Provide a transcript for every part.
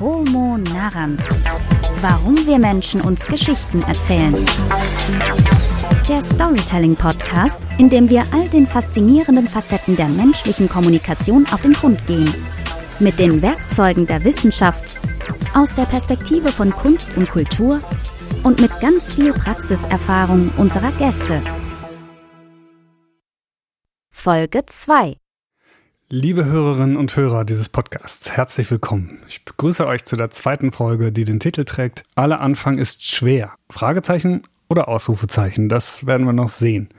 Homo Narrans. Warum wir Menschen uns Geschichten erzählen. Der Storytelling Podcast, in dem wir all den faszinierenden Facetten der menschlichen Kommunikation auf den Grund gehen. Mit den Werkzeugen der Wissenschaft, aus der Perspektive von Kunst und Kultur und mit ganz viel Praxiserfahrung unserer Gäste. Folge 2 Liebe Hörerinnen und Hörer dieses Podcasts, herzlich willkommen. Ich begrüße euch zu der zweiten Folge, die den Titel trägt Alle Anfang ist schwer. Fragezeichen oder Ausrufezeichen, das werden wir noch sehen.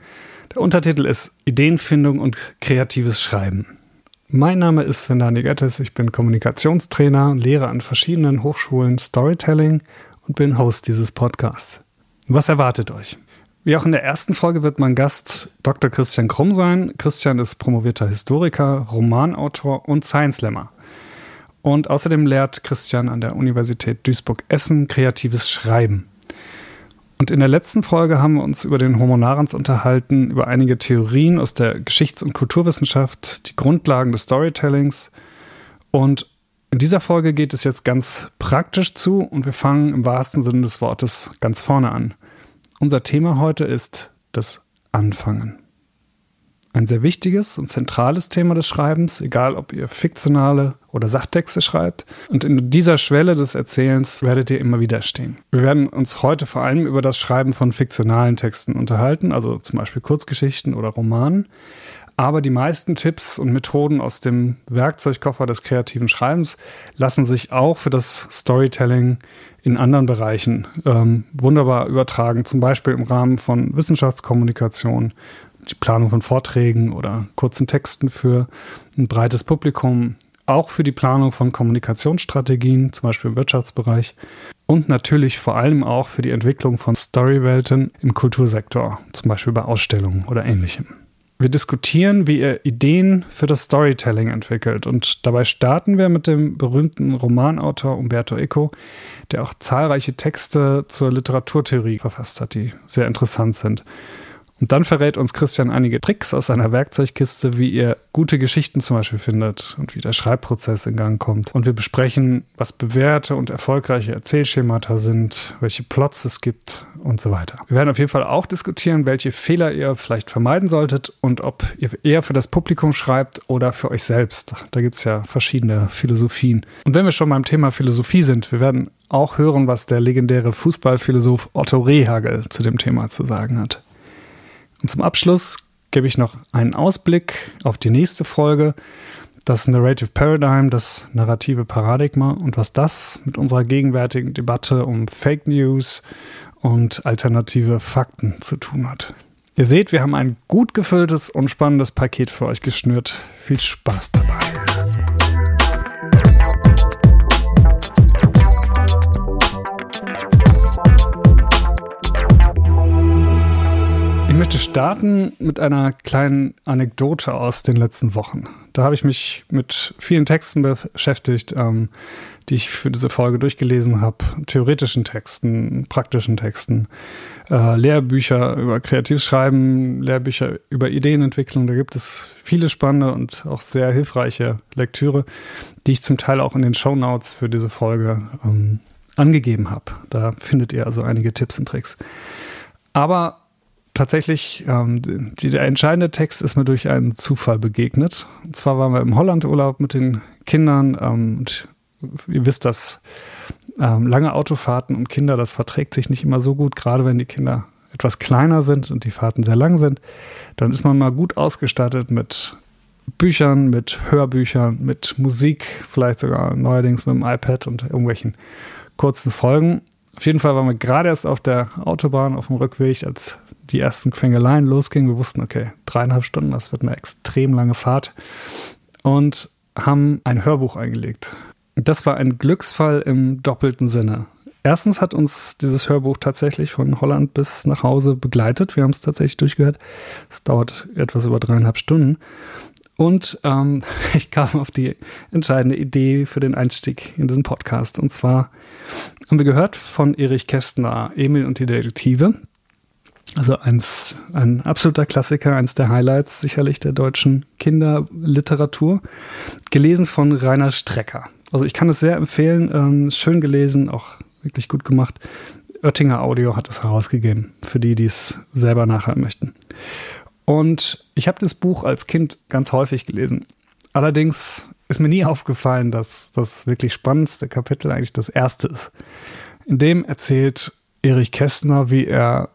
Der Untertitel ist Ideenfindung und kreatives Schreiben. Mein Name ist Sendani Gettes, ich bin Kommunikationstrainer und lehre an verschiedenen Hochschulen Storytelling und bin Host dieses Podcasts. Was erwartet euch? Wie auch in der ersten Folge wird mein Gast Dr. Christian Krumm sein. Christian ist promovierter Historiker, Romanautor und Science-Lemmer. Und außerdem lehrt Christian an der Universität Duisburg-Essen kreatives Schreiben. Und in der letzten Folge haben wir uns über den Homo narans unterhalten, über einige Theorien aus der Geschichts- und Kulturwissenschaft, die Grundlagen des Storytellings. Und in dieser Folge geht es jetzt ganz praktisch zu und wir fangen im wahrsten Sinne des Wortes ganz vorne an. Unser Thema heute ist das Anfangen. Ein sehr wichtiges und zentrales Thema des Schreibens, egal ob ihr fiktionale oder Sachtexte schreibt. Und in dieser Schwelle des Erzählens werdet ihr immer wieder stehen. Wir werden uns heute vor allem über das Schreiben von fiktionalen Texten unterhalten, also zum Beispiel Kurzgeschichten oder Romanen. Aber die meisten Tipps und Methoden aus dem Werkzeugkoffer des kreativen Schreibens lassen sich auch für das Storytelling in anderen Bereichen ähm, wunderbar übertragen, zum Beispiel im Rahmen von Wissenschaftskommunikation, die Planung von Vorträgen oder kurzen Texten für ein breites Publikum, auch für die Planung von Kommunikationsstrategien, zum Beispiel im Wirtschaftsbereich. Und natürlich vor allem auch für die Entwicklung von Storywelten im Kultursektor, zum Beispiel bei Ausstellungen oder ähnlichem. Wir diskutieren, wie ihr Ideen für das Storytelling entwickelt. Und dabei starten wir mit dem berühmten Romanautor Umberto Eco, der auch zahlreiche Texte zur Literaturtheorie verfasst hat, die sehr interessant sind. Und dann verrät uns Christian einige Tricks aus seiner Werkzeugkiste, wie ihr gute Geschichten zum Beispiel findet und wie der Schreibprozess in Gang kommt. Und wir besprechen, was bewährte und erfolgreiche Erzählschemata sind, welche Plots es gibt und so weiter. Wir werden auf jeden Fall auch diskutieren, welche Fehler ihr vielleicht vermeiden solltet und ob ihr eher für das Publikum schreibt oder für euch selbst. Da gibt es ja verschiedene Philosophien. Und wenn wir schon beim Thema Philosophie sind, wir werden auch hören, was der legendäre Fußballphilosoph Otto Rehagel zu dem Thema zu sagen hat. Und zum Abschluss gebe ich noch einen Ausblick auf die nächste Folge, das Narrative Paradigm, das narrative Paradigma und was das mit unserer gegenwärtigen Debatte um Fake News und alternative Fakten zu tun hat. Ihr seht, wir haben ein gut gefülltes und spannendes Paket für euch geschnürt. Viel Spaß dabei. Möchte starten mit einer kleinen Anekdote aus den letzten Wochen. Da habe ich mich mit vielen Texten beschäftigt, ähm, die ich für diese Folge durchgelesen habe. Theoretischen Texten, praktischen Texten, äh, Lehrbücher über kreatives Schreiben, Lehrbücher über Ideenentwicklung. Da gibt es viele spannende und auch sehr hilfreiche Lektüre, die ich zum Teil auch in den Show Notes für diese Folge ähm, angegeben habe. Da findet ihr also einige Tipps und Tricks. Aber tatsächlich, ähm, die, der entscheidende Text ist mir durch einen Zufall begegnet. Und zwar waren wir im Hollandurlaub mit den Kindern ähm, und ihr wisst, dass ähm, lange Autofahrten und Kinder, das verträgt sich nicht immer so gut, gerade wenn die Kinder etwas kleiner sind und die Fahrten sehr lang sind. Dann ist man mal gut ausgestattet mit Büchern, mit Hörbüchern, mit Musik, vielleicht sogar neuerdings mit dem iPad und irgendwelchen kurzen Folgen. Auf jeden Fall waren wir gerade erst auf der Autobahn auf dem Rückweg, als die ersten Quengeleien losgingen. Wir wussten, okay, dreieinhalb Stunden, das wird eine extrem lange Fahrt. Und haben ein Hörbuch eingelegt. Das war ein Glücksfall im doppelten Sinne. Erstens hat uns dieses Hörbuch tatsächlich von Holland bis nach Hause begleitet. Wir haben es tatsächlich durchgehört. Es dauert etwas über dreieinhalb Stunden. Und ähm, ich kam auf die entscheidende Idee für den Einstieg in diesen Podcast. Und zwar haben wir gehört von Erich Kästner, Emil und die Detektive. Also eins, ein absoluter Klassiker, eins der Highlights sicherlich der deutschen Kinderliteratur. Gelesen von Rainer Strecker. Also ich kann es sehr empfehlen. Ähm, schön gelesen, auch wirklich gut gemacht. Oettinger Audio hat es herausgegeben, für die, die es selber nachhören möchten. Und ich habe das Buch als Kind ganz häufig gelesen. Allerdings ist mir nie aufgefallen, dass das wirklich spannendste Kapitel eigentlich das erste ist. In dem erzählt Erich Kästner, wie er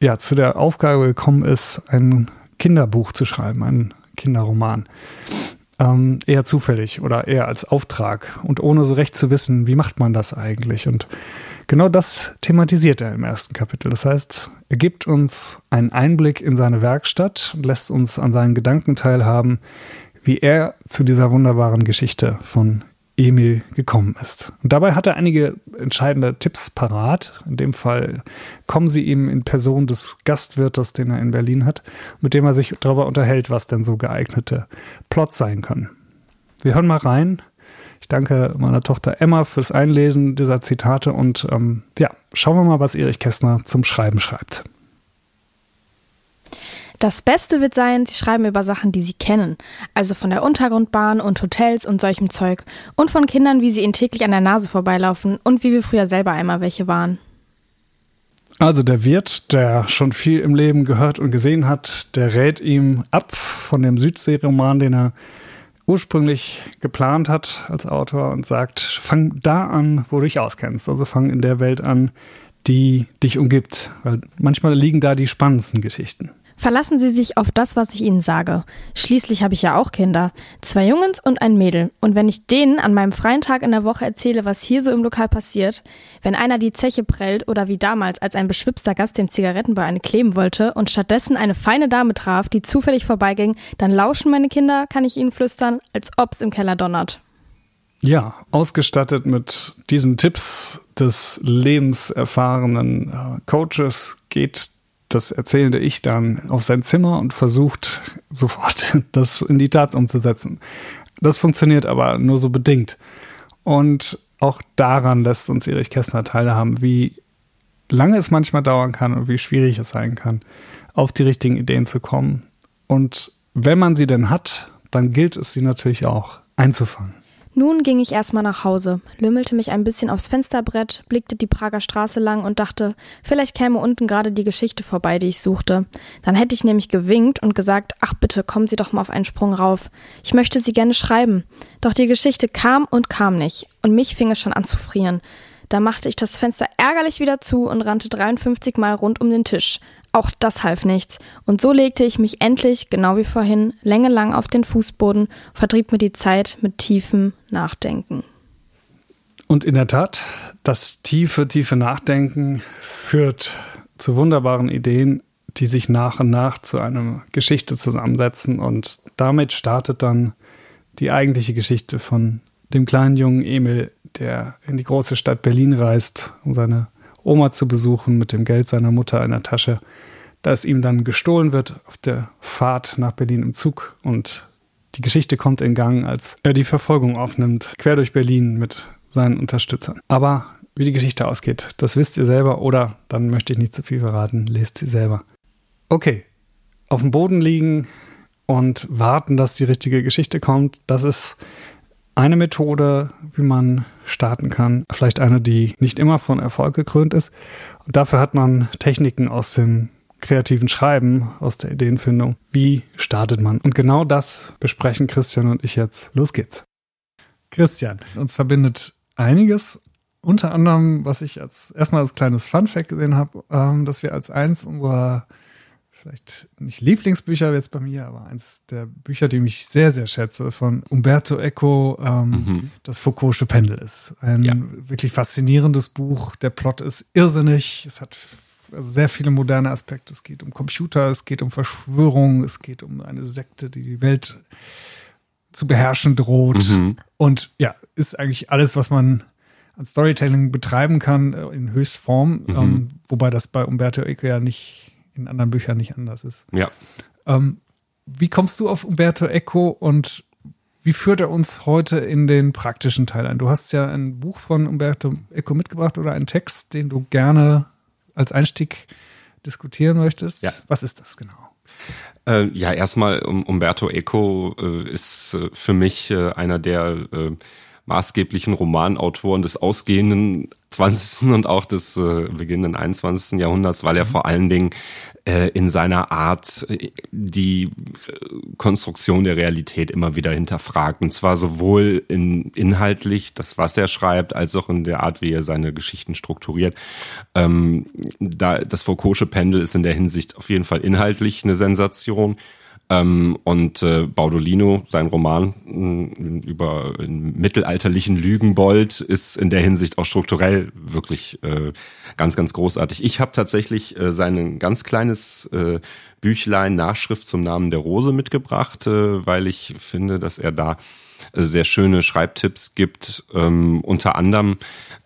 ja zu der Aufgabe gekommen ist, ein Kinderbuch zu schreiben, ein Kinderroman. Ähm, eher zufällig oder eher als Auftrag und ohne so recht zu wissen, wie macht man das eigentlich. Und genau das thematisiert er im ersten Kapitel. Das heißt, er gibt uns einen Einblick in seine Werkstatt und lässt uns an seinen Gedanken teilhaben, wie er zu dieser wunderbaren Geschichte von Emil gekommen ist. Und dabei hat er einige entscheidende Tipps parat. In dem Fall kommen sie ihm in Person des Gastwirtes, den er in Berlin hat, mit dem er sich darüber unterhält, was denn so geeignete Plots sein können. Wir hören mal rein. Ich danke meiner Tochter Emma fürs Einlesen dieser Zitate und ähm, ja, schauen wir mal, was Erich Kästner zum Schreiben schreibt. Das Beste wird sein, sie schreiben über Sachen, die sie kennen. Also von der Untergrundbahn und Hotels und solchem Zeug. Und von Kindern, wie sie ihnen täglich an der Nase vorbeilaufen und wie wir früher selber einmal welche waren. Also der Wirt, der schon viel im Leben gehört und gesehen hat, der rät ihm ab von dem Südseeroman, den er ursprünglich geplant hat als Autor und sagt, fang da an, wo du dich auskennst. Also fang in der Welt an, die dich umgibt. Weil manchmal liegen da die spannendsten Geschichten. Verlassen Sie sich auf das, was ich Ihnen sage. Schließlich habe ich ja auch Kinder. Zwei Jungens und ein Mädel. Und wenn ich denen an meinem freien Tag in der Woche erzähle, was hier so im Lokal passiert, wenn einer die Zeche prellt oder wie damals, als ein beschwipster Gast dem Zigarettenbau eine kleben wollte und stattdessen eine feine Dame traf, die zufällig vorbeiging, dann lauschen meine Kinder, kann ich Ihnen flüstern, als ob's im Keller donnert. Ja, ausgestattet mit diesen Tipps des lebenserfahrenen äh, Coaches geht das erzählende Ich dann auf sein Zimmer und versucht sofort das in die Tat umzusetzen. Das funktioniert aber nur so bedingt. Und auch daran lässt uns Erich Kästner teilhaben, wie lange es manchmal dauern kann und wie schwierig es sein kann, auf die richtigen Ideen zu kommen. Und wenn man sie denn hat, dann gilt es, sie natürlich auch einzufangen. Nun ging ich erstmal nach Hause, lümmelte mich ein bisschen aufs Fensterbrett, blickte die Prager Straße lang und dachte, vielleicht käme unten gerade die Geschichte vorbei, die ich suchte. Dann hätte ich nämlich gewinkt und gesagt, ach bitte, kommen Sie doch mal auf einen Sprung rauf. Ich möchte sie gerne schreiben. Doch die Geschichte kam und kam nicht, und mich fing es schon an zu frieren. Da machte ich das Fenster ärgerlich wieder zu und rannte 53 Mal rund um den Tisch. Auch das half nichts. Und so legte ich mich endlich, genau wie vorhin, längelang auf den Fußboden, vertrieb mir die Zeit mit tiefem Nachdenken. Und in der Tat, das tiefe, tiefe Nachdenken führt zu wunderbaren Ideen, die sich nach und nach zu einer Geschichte zusammensetzen. Und damit startet dann die eigentliche Geschichte von dem kleinen jungen Emil, der in die große Stadt Berlin reist, um seine Oma zu besuchen mit dem Geld seiner Mutter in der Tasche, das ihm dann gestohlen wird auf der Fahrt nach Berlin im Zug und die Geschichte kommt in Gang, als er die Verfolgung aufnimmt, quer durch Berlin mit seinen Unterstützern. Aber wie die Geschichte ausgeht, das wisst ihr selber oder dann möchte ich nicht zu viel verraten, lest sie selber. Okay, auf dem Boden liegen und warten, dass die richtige Geschichte kommt, das ist eine Methode, wie man starten kann. Vielleicht eine, die nicht immer von Erfolg gekrönt ist. Und dafür hat man Techniken aus dem kreativen Schreiben, aus der Ideenfindung. Wie startet man? Und genau das besprechen Christian und ich jetzt. Los geht's. Christian, uns verbindet einiges. Unter anderem, was ich als erstmal als kleines Fun-Fact gesehen habe, ähm, dass wir als eins unserer vielleicht nicht Lieblingsbücher jetzt bei mir, aber eins der Bücher, die mich sehr, sehr schätze, von Umberto Eco, ähm, mhm. das Foucault'sche Pendel ist. Ein ja. wirklich faszinierendes Buch. Der Plot ist irrsinnig. Es hat sehr viele moderne Aspekte. Es geht um Computer, es geht um Verschwörung, es geht um eine Sekte, die die Welt zu beherrschen droht. Mhm. Und ja, ist eigentlich alles, was man an Storytelling betreiben kann, äh, in Höchstform. Mhm. Ähm, wobei das bei Umberto Eco ja nicht in anderen Büchern nicht anders ist. Ja. Ähm, wie kommst du auf Umberto Eco und wie führt er uns heute in den praktischen Teil ein? Du hast ja ein Buch von Umberto Eco mitgebracht oder einen Text, den du gerne als Einstieg diskutieren möchtest. Ja. Was ist das genau? Äh, ja, erstmal um, Umberto Eco äh, ist äh, für mich äh, einer der äh, maßgeblichen Romanautoren des ausgehenden 20. und auch des äh, beginnenden 21. Jahrhunderts, weil er mhm. vor allen Dingen äh, in seiner Art äh, die Konstruktion der Realität immer wieder hinterfragt. Und zwar sowohl in, inhaltlich, das was er schreibt, als auch in der Art, wie er seine Geschichten strukturiert. Ähm, da, das Foucault'sche Pendel ist in der Hinsicht auf jeden Fall inhaltlich eine Sensation. Ähm, und äh, Baudolino, sein Roman mh, über einen mittelalterlichen Lügenbold, ist in der Hinsicht auch strukturell wirklich äh, ganz, ganz großartig. Ich habe tatsächlich äh, sein ganz kleines äh, Büchlein Nachschrift zum Namen der Rose mitgebracht, äh, weil ich finde, dass er da sehr schöne Schreibtipps gibt. Ähm, unter anderem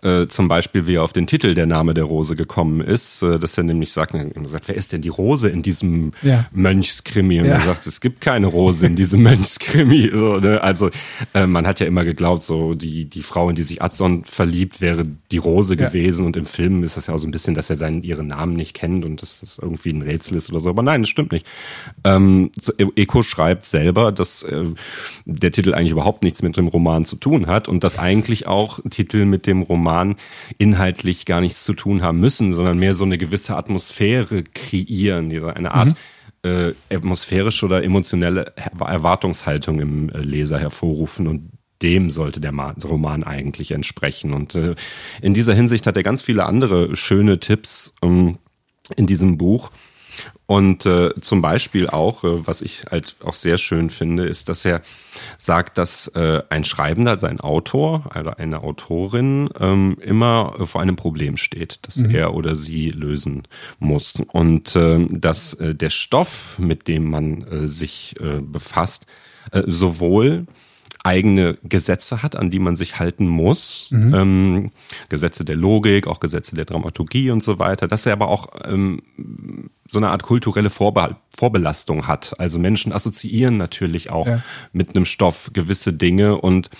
äh, zum Beispiel, wie er auf den Titel Der Name der Rose gekommen ist, äh, dass er nämlich sagt, er sagt, wer ist denn die Rose in diesem ja. Mönchskrimi? Und ja. er sagt, es gibt keine Rose in diesem Mönchskrimi. So, ne? Also äh, man hat ja immer geglaubt, so die, die Frau, in die sich Adson verliebt, wäre die Rose ja. gewesen. Und im Film ist das ja auch so ein bisschen, dass er seinen ihren Namen nicht kennt und dass das irgendwie ein Rätsel ist oder so. Aber nein, das stimmt nicht. Ähm, Eko schreibt selber, dass äh, der Titel eigentlich überhaupt nichts mit dem Roman zu tun hat und dass eigentlich auch Titel mit dem Roman inhaltlich gar nichts zu tun haben müssen, sondern mehr so eine gewisse Atmosphäre kreieren, eine Art mhm. äh, atmosphärische oder emotionelle Erwartungshaltung im äh, Leser hervorrufen und dem sollte der Roman eigentlich entsprechen. Und äh, in dieser Hinsicht hat er ganz viele andere schöne Tipps ähm, in diesem Buch. Und äh, zum Beispiel auch, äh, was ich halt auch sehr schön finde, ist, dass er sagt, dass äh, ein Schreibender, also ein Autor oder eine Autorin ähm, immer vor einem Problem steht, das mhm. er oder sie lösen muss. Und äh, dass äh, der Stoff, mit dem man äh, sich äh, befasst, äh, sowohl eigene Gesetze hat, an die man sich halten muss. Mhm. Ähm, Gesetze der Logik, auch Gesetze der Dramaturgie und so weiter. Dass er aber auch ähm, so eine Art kulturelle Vorbe Vorbelastung hat. Also Menschen assoziieren natürlich auch ja. mit einem Stoff gewisse Dinge und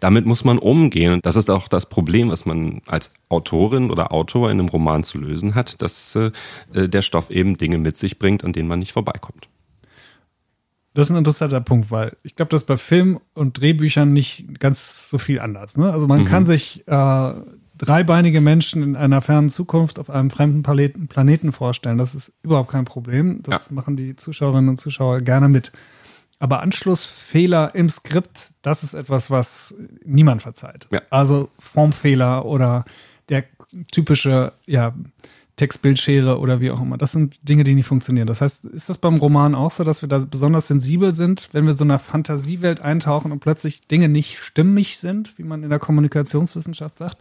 damit muss man umgehen. Und das ist auch das Problem, was man als Autorin oder Autor in einem Roman zu lösen hat, dass äh, der Stoff eben Dinge mit sich bringt, an denen man nicht vorbeikommt. Das ist ein interessanter Punkt, weil ich glaube, das ist bei Film und Drehbüchern nicht ganz so viel anders. Ne? Also man mhm. kann sich äh, dreibeinige Menschen in einer fernen Zukunft auf einem fremden Planeten, Planeten vorstellen. Das ist überhaupt kein Problem. Das ja. machen die Zuschauerinnen und Zuschauer gerne mit. Aber Anschlussfehler im Skript, das ist etwas, was niemand verzeiht. Ja. Also Formfehler oder der typische, ja, Textbildschere oder wie auch immer. Das sind Dinge, die nicht funktionieren. Das heißt, ist das beim Roman auch so, dass wir da besonders sensibel sind, wenn wir so einer Fantasiewelt eintauchen und plötzlich Dinge nicht stimmig sind, wie man in der Kommunikationswissenschaft sagt?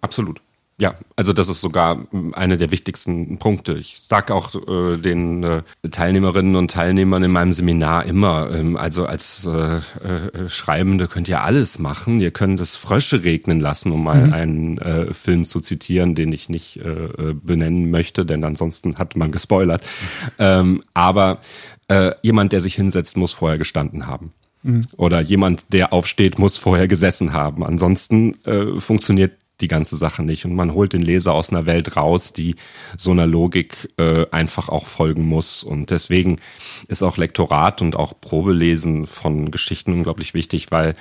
Absolut. Ja, also das ist sogar einer der wichtigsten Punkte. Ich sage auch äh, den äh, Teilnehmerinnen und Teilnehmern in meinem Seminar immer, ähm, also als äh, äh, Schreibende könnt ihr alles machen. Ihr könnt es Frösche regnen lassen, um mal mhm. einen äh, Film zu zitieren, den ich nicht äh, äh benennen möchte, denn ansonsten hat man gespoilert. Ähm, aber äh, jemand, der sich hinsetzt, muss vorher gestanden haben. Mhm. Oder jemand, der aufsteht, muss vorher gesessen haben. Ansonsten äh, funktioniert die ganze Sache nicht. Und man holt den Leser aus einer Welt raus, die so einer Logik äh, einfach auch folgen muss. Und deswegen ist auch Lektorat und auch Probelesen von Geschichten unglaublich wichtig, weil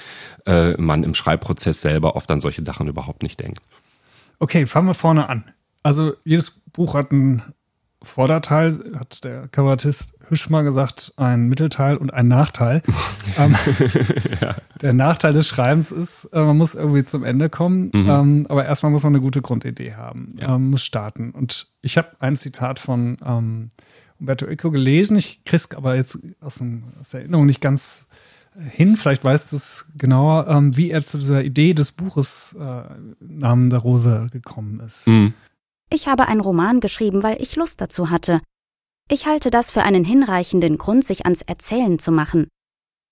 äh, man im Schreibprozess selber oft an solche Sachen überhaupt nicht denkt. Okay, fangen wir vorne an. Also jedes Buch hat einen Vorderteil, hat der Kabarettist Hüsch mal gesagt, ein Mittelteil und ein Nachteil. ähm, ja. Der Nachteil des Schreibens ist, äh, man muss irgendwie zum Ende kommen, mhm. ähm, aber erstmal muss man eine gute Grundidee haben, ja. ähm, muss starten. Und ich habe ein Zitat von ähm, Umberto Eco gelesen, ich krieg's aber jetzt aus, dem, aus der Erinnerung nicht ganz hin, vielleicht weißt du es genauer, ähm, wie er zu dieser Idee des Buches äh, Namen der Rose gekommen ist. Mhm. Ich habe einen Roman geschrieben, weil ich Lust dazu hatte. Ich halte das für einen hinreichenden Grund, sich ans Erzählen zu machen.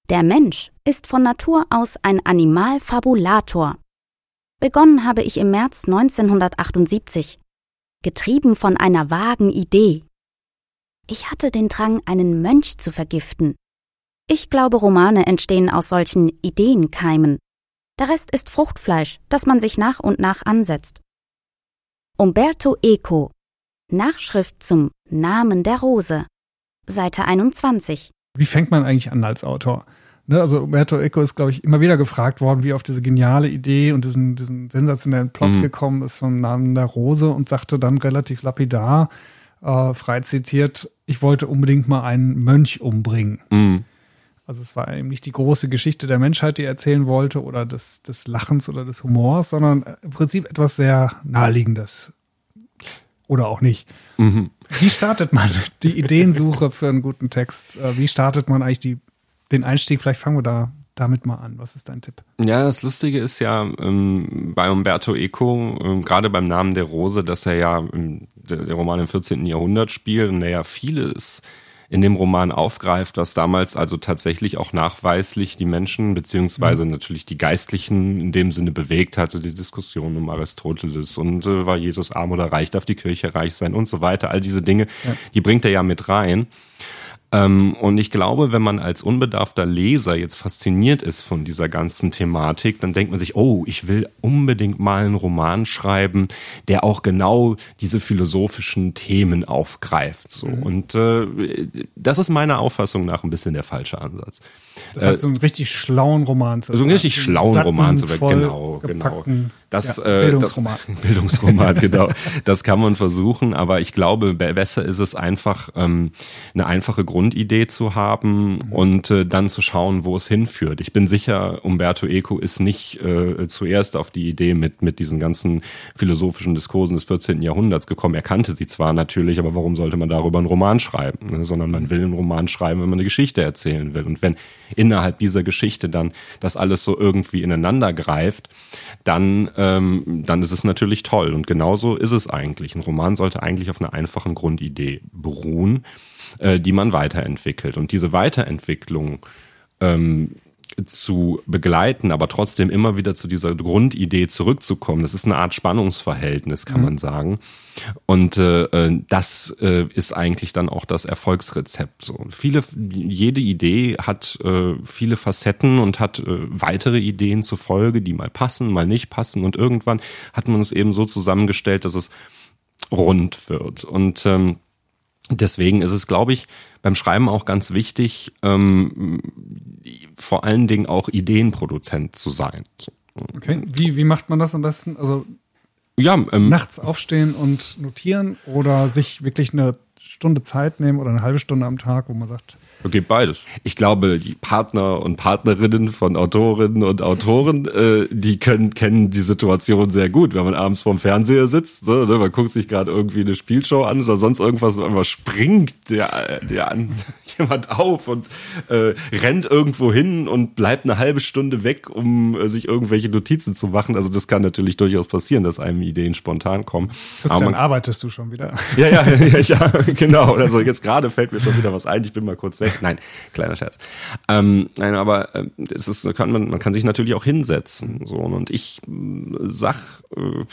Der Mensch ist von Natur aus ein Animalfabulator. Begonnen habe ich im März 1978, getrieben von einer vagen Idee. Ich hatte den Drang, einen Mönch zu vergiften. Ich glaube, Romane entstehen aus solchen Ideenkeimen. Der Rest ist Fruchtfleisch, das man sich nach und nach ansetzt. Umberto Eco Nachschrift zum Namen der Rose Seite 21 Wie fängt man eigentlich an als Autor? Ne, also Umberto Eco ist, glaube ich, immer wieder gefragt worden, wie er auf diese geniale Idee und diesen, diesen sensationellen Plot mhm. gekommen ist vom Namen der Rose und sagte dann relativ lapidar, äh, frei zitiert, ich wollte unbedingt mal einen Mönch umbringen. Mhm. Also es war eben nicht die große Geschichte der Menschheit, die er erzählen wollte oder des, des Lachens oder des Humors, sondern im Prinzip etwas sehr Naheliegendes. Oder auch nicht. Mhm. Wie startet man die Ideensuche für einen guten Text? Äh, wie startet man eigentlich die, den Einstieg? Vielleicht fangen wir da damit mal an. Was ist dein Tipp? Ja, das Lustige ist ja ähm, bei Umberto Eco, ähm, gerade beim Namen der Rose, dass er ja ähm, der, der Roman im 14. Jahrhundert spielt und der ja vieles in dem Roman aufgreift, was damals also tatsächlich auch nachweislich die Menschen beziehungsweise mhm. natürlich die Geistlichen in dem Sinne bewegt hatte, die Diskussion um Aristoteles und äh, war Jesus arm oder reich, darf die Kirche reich sein und so weiter. All diese Dinge, ja. die bringt er ja mit rein. Ähm, und ich glaube, wenn man als unbedarfter Leser jetzt fasziniert ist von dieser ganzen Thematik, dann denkt man sich, oh, ich will unbedingt mal einen Roman schreiben, der auch genau diese philosophischen Themen aufgreift. So. Mhm. Und äh, das ist meiner Auffassung nach ein bisschen der falsche Ansatz. Das heißt, so einen richtig schlauen Roman zu So einen richtig schlauen Roman zu genau, genau. Das, ja, Bildungsroman. Äh, das, Bildungsroman, genau. Das kann man versuchen, aber ich glaube, besser ist es einfach, ähm, eine einfache Grundidee zu haben mhm. und äh, dann zu schauen, wo es hinführt. Ich bin sicher, Umberto Eco ist nicht äh, zuerst auf die Idee mit, mit diesen ganzen philosophischen Diskursen des 14. Jahrhunderts gekommen. Er kannte sie zwar natürlich, aber warum sollte man darüber einen Roman schreiben? Ne? Sondern man will einen Roman schreiben, wenn man eine Geschichte erzählen will. Und wenn innerhalb dieser Geschichte dann das alles so irgendwie ineinander greift, dann, ähm, dann ist es natürlich toll. Und genauso ist es eigentlich. Ein Roman sollte eigentlich auf einer einfachen Grundidee beruhen, äh, die man weiterentwickelt. Und diese Weiterentwicklung ähm, zu begleiten, aber trotzdem immer wieder zu dieser Grundidee zurückzukommen. Das ist eine Art Spannungsverhältnis, kann mhm. man sagen. Und äh, äh, das äh, ist eigentlich dann auch das Erfolgsrezept. So viele, jede Idee hat äh, viele Facetten und hat äh, weitere Ideen zur Folge, die mal passen, mal nicht passen. Und irgendwann hat man es eben so zusammengestellt, dass es rund wird. Und ähm, deswegen ist es, glaube ich, beim Schreiben auch ganz wichtig, ähm, vor allen Dingen auch Ideenproduzent zu sein. Okay, wie, wie macht man das am besten? Also ja, ähm, nachts aufstehen und notieren oder sich wirklich eine Stunde Zeit nehmen oder eine halbe Stunde am Tag, wo man sagt, Okay, beides. Ich glaube, die Partner und Partnerinnen von Autorinnen und Autoren, äh, die können kennen die Situation sehr gut, wenn man abends vorm Fernseher sitzt, so, ne, man guckt sich gerade irgendwie eine Spielshow an oder sonst irgendwas, und einmal springt der, der an jemand auf und äh, rennt irgendwo hin und bleibt eine halbe Stunde weg, um äh, sich irgendwelche Notizen zu machen. Also das kann natürlich durchaus passieren, dass einem Ideen spontan kommen. Christian, man, arbeitest du schon wieder? Ja, ja, ja, ja genau. Also jetzt gerade fällt mir schon wieder was ein. Ich bin mal kurz weg. Nein, kleiner Scherz. Ähm, nein, aber äh, es ist, kann man, man kann sich natürlich auch hinsetzen. So und ich äh, sag äh,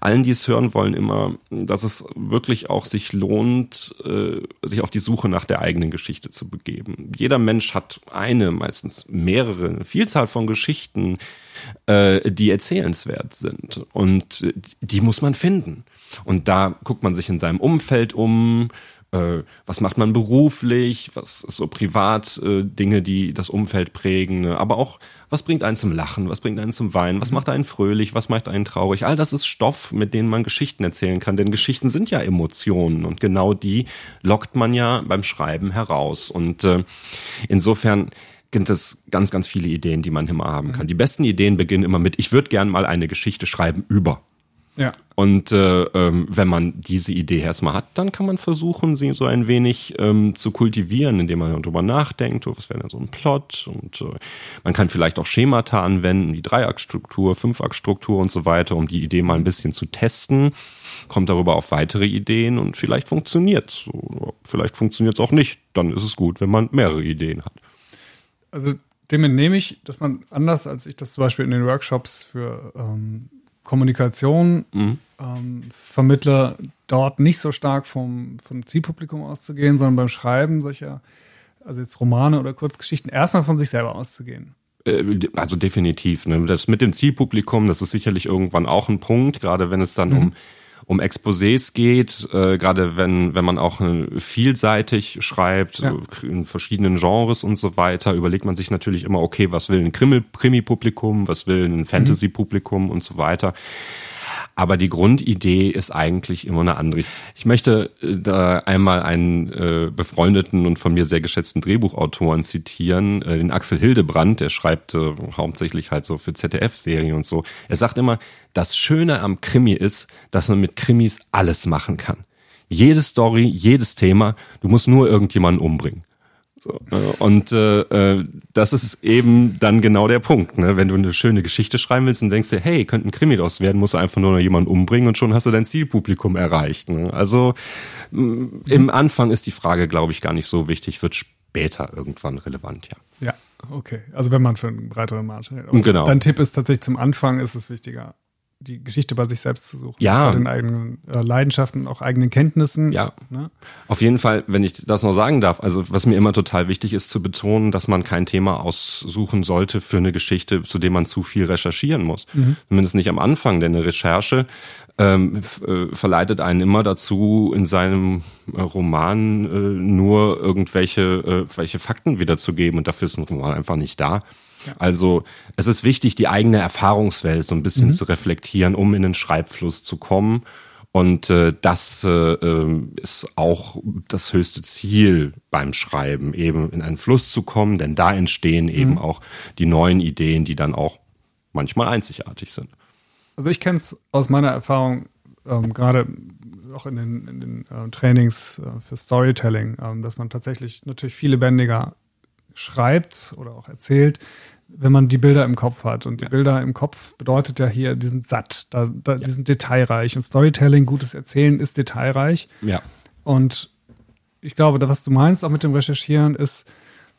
allen, die es hören wollen, immer, dass es wirklich auch sich lohnt, äh, sich auf die Suche nach der eigenen Geschichte zu begeben. Jeder Mensch hat eine, meistens mehrere, eine Vielzahl von Geschichten, äh, die erzählenswert sind und äh, die muss man finden. Und da guckt man sich in seinem Umfeld um, äh, was macht man beruflich, was ist so privat äh, Dinge, die das Umfeld prägen, ne? aber auch was bringt einen zum Lachen, was bringt einen zum Weinen, was mhm. macht einen fröhlich, was macht einen traurig. All das ist Stoff, mit dem man Geschichten erzählen kann, denn Geschichten sind ja Emotionen und genau die lockt man ja beim Schreiben heraus und äh, insofern gibt es ganz, ganz viele Ideen, die man immer haben kann. Mhm. Die besten Ideen beginnen immer mit, ich würde gern mal eine Geschichte schreiben über. Ja. Und äh, ähm, wenn man diese Idee erstmal hat, dann kann man versuchen, sie so ein wenig ähm, zu kultivieren, indem man darüber nachdenkt, oh, was wäre denn so ein Plot und äh, man kann vielleicht auch Schemata anwenden, wie Dreiaktstruktur, Fünfaktstruktur und so weiter, um die Idee mal ein bisschen zu testen, kommt darüber auf weitere Ideen und vielleicht funktioniert's oder vielleicht funktioniert's auch nicht. Dann ist es gut, wenn man mehrere Ideen hat. Also dem entnehme ich, dass man anders als ich das zum Beispiel in den Workshops für ähm, Kommunikation mhm. ähm, vermittle, dort nicht so stark vom, vom Zielpublikum auszugehen, sondern beim Schreiben solcher, also jetzt Romane oder Kurzgeschichten, erstmal von sich selber auszugehen. Äh, also definitiv. Ne? Das mit dem Zielpublikum, das ist sicherlich irgendwann auch ein Punkt, gerade wenn es dann mhm. um um Exposés geht, äh, gerade wenn, wenn man auch äh, vielseitig schreibt, ja. in verschiedenen Genres und so weiter, überlegt man sich natürlich immer, okay, was will ein Krimi-Publikum, was will ein Fantasy-Publikum und so weiter. Aber die Grundidee ist eigentlich immer eine andere. Ich möchte äh, da einmal einen äh, befreundeten und von mir sehr geschätzten Drehbuchautoren zitieren, äh, den Axel Hildebrand, der schreibt äh, hauptsächlich halt so für ZDF-Serien und so. Er sagt immer, das Schöne am Krimi ist, dass man mit Krimis alles machen kann. Jede Story, jedes Thema, du musst nur irgendjemanden umbringen. So, ne? und äh, äh, das ist eben dann genau der Punkt. Ne? Wenn du eine schöne Geschichte schreiben willst und denkst dir, hey, könnte ein Krimi daraus werden, musst du einfach nur noch jemanden umbringen und schon hast du dein Zielpublikum erreicht. Ne? Also mhm. im Anfang ist die Frage, glaube ich, gar nicht so wichtig, wird später irgendwann relevant, ja. Ja, okay. Also wenn man für einen breiteren Markt hält. Genau. Dein Tipp ist tatsächlich zum Anfang ist es wichtiger, die Geschichte bei sich selbst zu suchen. Ja. Bei den eigenen äh, Leidenschaften, auch eigenen Kenntnissen. Ja. Ne? Auf jeden Fall, wenn ich das noch sagen darf, also was mir immer total wichtig ist zu betonen, dass man kein Thema aussuchen sollte für eine Geschichte, zu dem man zu viel recherchieren muss. Mhm. Zumindest nicht am Anfang, denn eine Recherche ähm, äh, verleitet einen immer dazu, in seinem äh, Roman äh, nur irgendwelche äh, welche Fakten wiederzugeben und dafür ist ein Roman einfach nicht da. Also es ist wichtig, die eigene Erfahrungswelt so ein bisschen mhm. zu reflektieren, um in den Schreibfluss zu kommen. Und äh, das äh, ähm, ist auch das höchste Ziel beim Schreiben, eben in einen Fluss zu kommen, denn da entstehen mhm. eben auch die neuen Ideen, die dann auch manchmal einzigartig sind. Also ich kenne es aus meiner Erfahrung, ähm, gerade auch in den, in den äh, Trainings äh, für Storytelling, ähm, dass man tatsächlich natürlich viel lebendiger schreibt oder auch erzählt, wenn man die Bilder im Kopf hat. Und die ja. Bilder im Kopf bedeutet ja hier, die sind satt, da, da, ja. die sind detailreich. Und Storytelling, gutes Erzählen ist detailreich. Ja. Und ich glaube, was du meinst auch mit dem Recherchieren ist,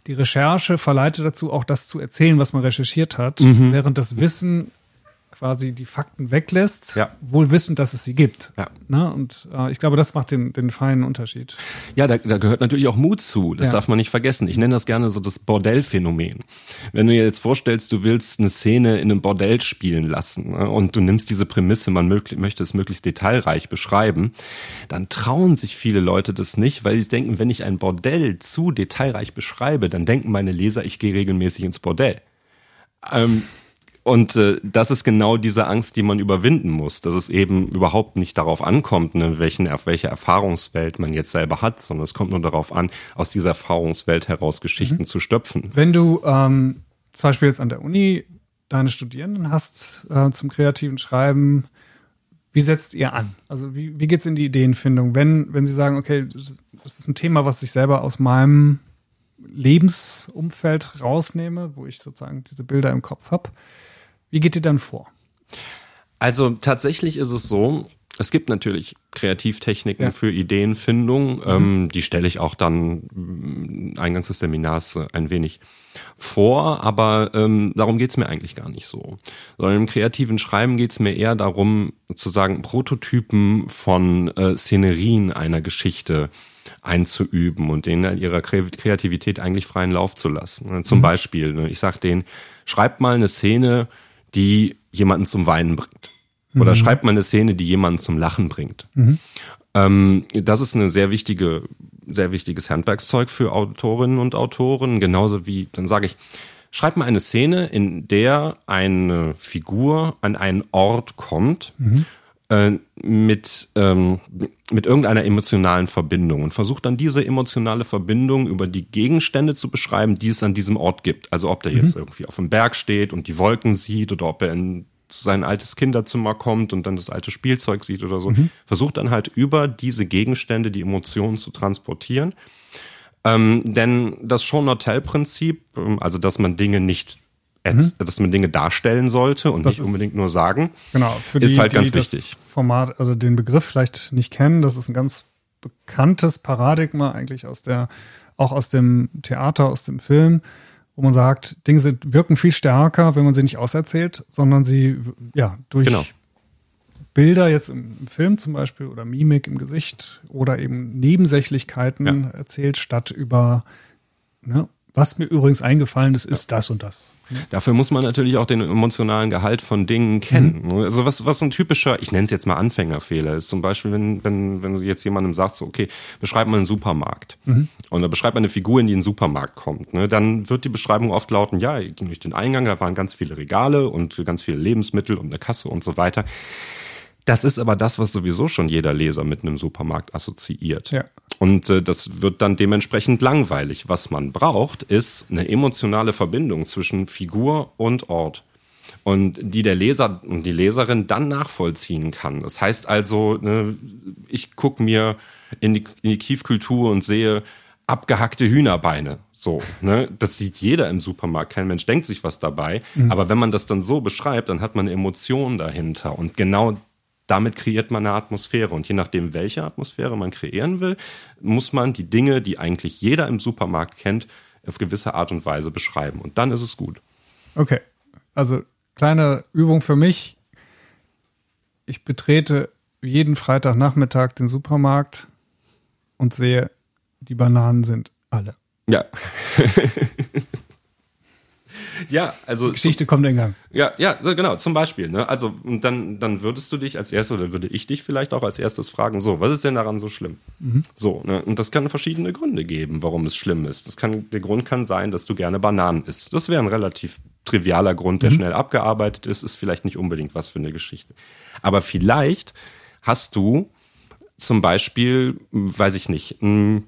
die Recherche verleitet dazu, auch das zu erzählen, was man recherchiert hat, mhm. während das Wissen quasi die Fakten weglässt, ja. wohl wissend, dass es sie gibt. Ja. Na, und äh, ich glaube, das macht den, den feinen Unterschied. Ja, da, da gehört natürlich auch Mut zu. Das ja. darf man nicht vergessen. Ich nenne das gerne so das Bordellphänomen. Wenn du dir jetzt vorstellst, du willst eine Szene in einem Bordell spielen lassen ne, und du nimmst diese Prämisse, man möchte es möglichst detailreich beschreiben, dann trauen sich viele Leute das nicht, weil sie denken, wenn ich ein Bordell zu detailreich beschreibe, dann denken meine Leser, ich gehe regelmäßig ins Bordell. Ähm, und äh, das ist genau diese Angst, die man überwinden muss, dass es eben überhaupt nicht darauf ankommt, ne, welchen, auf welche Erfahrungswelt man jetzt selber hat, sondern es kommt nur darauf an, aus dieser Erfahrungswelt heraus Geschichten mhm. zu stöpfen. Wenn du ähm, zum Beispiel jetzt an der Uni deine Studierenden hast äh, zum kreativen Schreiben, wie setzt ihr an? Also wie, wie geht's in die Ideenfindung? Wenn, wenn sie sagen, okay, das ist ein Thema, was ich selber aus meinem Lebensumfeld rausnehme, wo ich sozusagen diese Bilder im Kopf habe, wie geht ihr dann vor? Also tatsächlich ist es so, es gibt natürlich Kreativtechniken ja. für Ideenfindung. Mhm. Ähm, die stelle ich auch dann mm, eingangs des Seminars ein wenig vor, aber ähm, darum geht's mir eigentlich gar nicht so. Sondern im kreativen Schreiben geht's mir eher darum, sozusagen Prototypen von äh, Szenerien einer Geschichte einzuüben und denen ihrer Kreativität eigentlich freien Lauf zu lassen. Zum mhm. Beispiel, ne, ich sage denen, schreibt mal eine Szene, die jemanden zum Weinen bringt. Oder mhm. schreibt mal eine Szene, die jemanden zum Lachen bringt. Mhm. Ähm, das ist eine sehr wichtige, sehr wichtiges Handwerkszeug für Autorinnen und Autoren. Genauso wie, dann sage ich, schreib mal eine Szene, in der eine Figur an einen Ort kommt, mhm. Äh, mit, ähm, mit irgendeiner emotionalen Verbindung und versucht dann diese emotionale Verbindung über die Gegenstände zu beschreiben, die es an diesem Ort gibt. Also ob der mhm. jetzt irgendwie auf dem Berg steht und die Wolken sieht oder ob er in sein altes Kinderzimmer kommt und dann das alte Spielzeug sieht oder so. Mhm. Versucht dann halt über diese Gegenstände die Emotionen zu transportieren. Ähm, denn das Show-Not-Tell-Prinzip, ähm, also dass man Dinge nicht mhm. dass man Dinge darstellen sollte und das nicht unbedingt nur sagen, genau, für ist die, halt ganz die wichtig. Das Format, also den Begriff vielleicht nicht kennen, das ist ein ganz bekanntes Paradigma eigentlich aus der, auch aus dem Theater, aus dem Film, wo man sagt, Dinge sind, wirken viel stärker, wenn man sie nicht auserzählt, sondern sie, ja, durch genau. Bilder jetzt im Film zum Beispiel oder Mimik im Gesicht oder eben Nebensächlichkeiten ja. erzählt, statt über ne, Was mir übrigens eingefallen ist, ist ja. das und das. Dafür muss man natürlich auch den emotionalen Gehalt von Dingen kennen. Mhm. Also was, was ein typischer, ich nenne es jetzt mal Anfängerfehler ist, zum Beispiel, wenn, wenn, wenn du jetzt jemandem sagst, so, okay, beschreib mal einen Supermarkt. Mhm. Und dann beschreib mal eine Figur, in die in den Supermarkt kommt. Ne? Dann wird die Beschreibung oft lauten, ja, ich ging durch den Eingang, da waren ganz viele Regale und ganz viele Lebensmittel und eine Kasse und so weiter. Das ist aber das, was sowieso schon jeder Leser mit einem Supermarkt assoziiert. Ja. Und äh, das wird dann dementsprechend langweilig. Was man braucht, ist eine emotionale Verbindung zwischen Figur und Ort. Und die der Leser und die Leserin dann nachvollziehen kann. Das heißt also, ne, ich gucke mir in die, in die Kiefkultur und sehe abgehackte Hühnerbeine. So, ne? Das sieht jeder im Supermarkt. Kein Mensch denkt sich was dabei. Mhm. Aber wenn man das dann so beschreibt, dann hat man eine Emotion dahinter. Und genau damit kreiert man eine Atmosphäre. Und je nachdem, welche Atmosphäre man kreieren will, muss man die Dinge, die eigentlich jeder im Supermarkt kennt, auf gewisse Art und Weise beschreiben. Und dann ist es gut. Okay. Also kleine Übung für mich. Ich betrete jeden Freitagnachmittag den Supermarkt und sehe, die Bananen sind alle. Ja. Ja, also. Die Geschichte kommt in Gang. Ja, ja, so genau, zum Beispiel. Ne? Also, und dann, dann würdest du dich als erstes, oder würde ich dich vielleicht auch als erstes fragen, so, was ist denn daran so schlimm? Mhm. So, ne? Und das kann verschiedene Gründe geben, warum es schlimm ist. Das kann, der Grund kann sein, dass du gerne Bananen isst. Das wäre ein relativ trivialer Grund, der mhm. schnell abgearbeitet ist, ist vielleicht nicht unbedingt was für eine Geschichte. Aber vielleicht hast du zum Beispiel, weiß ich nicht, ein